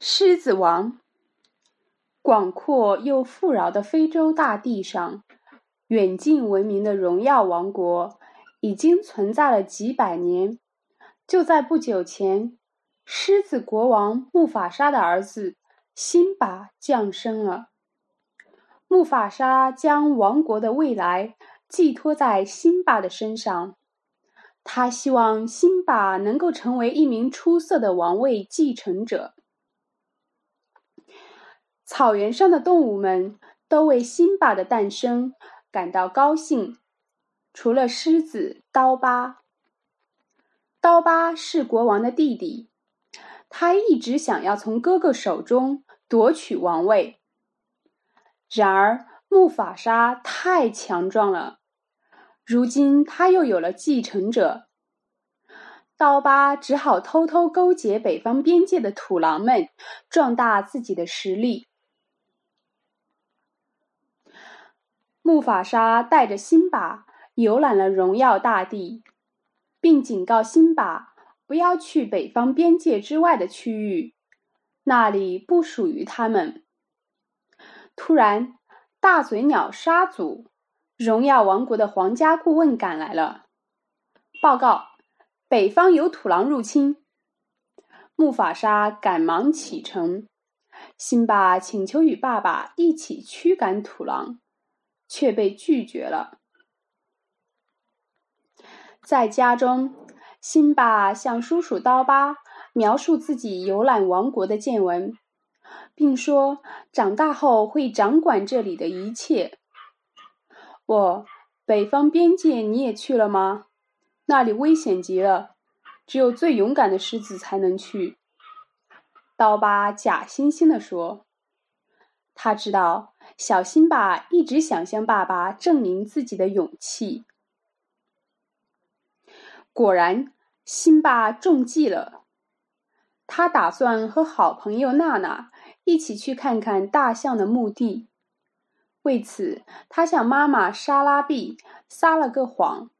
狮子王，广阔又富饶的非洲大地上，远近闻名的荣耀王国已经存在了几百年。就在不久前，狮子国王木法沙的儿子辛巴降生了。木法沙将王国的未来寄托在辛巴的身上，他希望辛巴能够成为一名出色的王位继承者。草原上的动物们都为辛巴的诞生感到高兴，除了狮子刀疤。刀疤是国王的弟弟，他一直想要从哥哥手中夺取王位。然而木法沙太强壮了，如今他又有了继承者，刀疤只好偷偷勾结北方边界的土狼们，壮大自己的实力。木法沙带着辛巴游览了荣耀大地，并警告辛巴不要去北方边界之外的区域，那里不属于他们。突然，大嘴鸟沙祖，荣耀王国的皇家顾问赶来了，报告：北方有土狼入侵。木法沙赶忙启程，辛巴请求与爸爸一起驱赶土狼。却被拒绝了。在家中，辛巴向叔叔刀疤描述自己游览王国的见闻，并说长大后会掌管这里的一切。我，北方边界你也去了吗？那里危险极了，只有最勇敢的狮子才能去。刀疤假惺惺地说。他知道小辛巴一直想向爸爸证明自己的勇气。果然，辛巴中计了。他打算和好朋友娜娜一起去看看大象的墓地。为此，他向妈妈莎拉碧撒了个谎。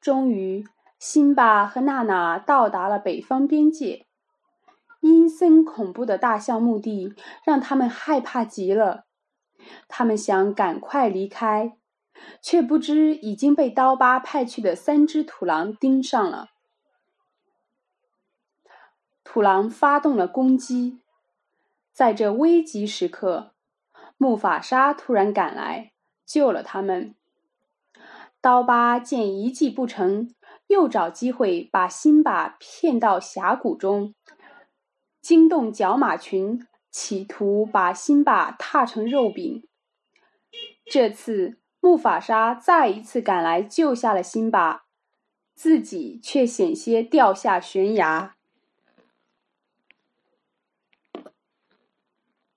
终于，辛巴和娜娜到达了北方边界。阴森恐怖的大象墓地让他们害怕极了，他们想赶快离开，却不知已经被刀疤派去的三只土狼盯上了。土狼发动了攻击，在这危急时刻，木法沙突然赶来救了他们。刀疤见一计不成，又找机会把辛巴骗到峡谷中。惊动角马群，企图把辛巴踏成肉饼。这次木法沙再一次赶来救下了辛巴，自己却险些掉下悬崖。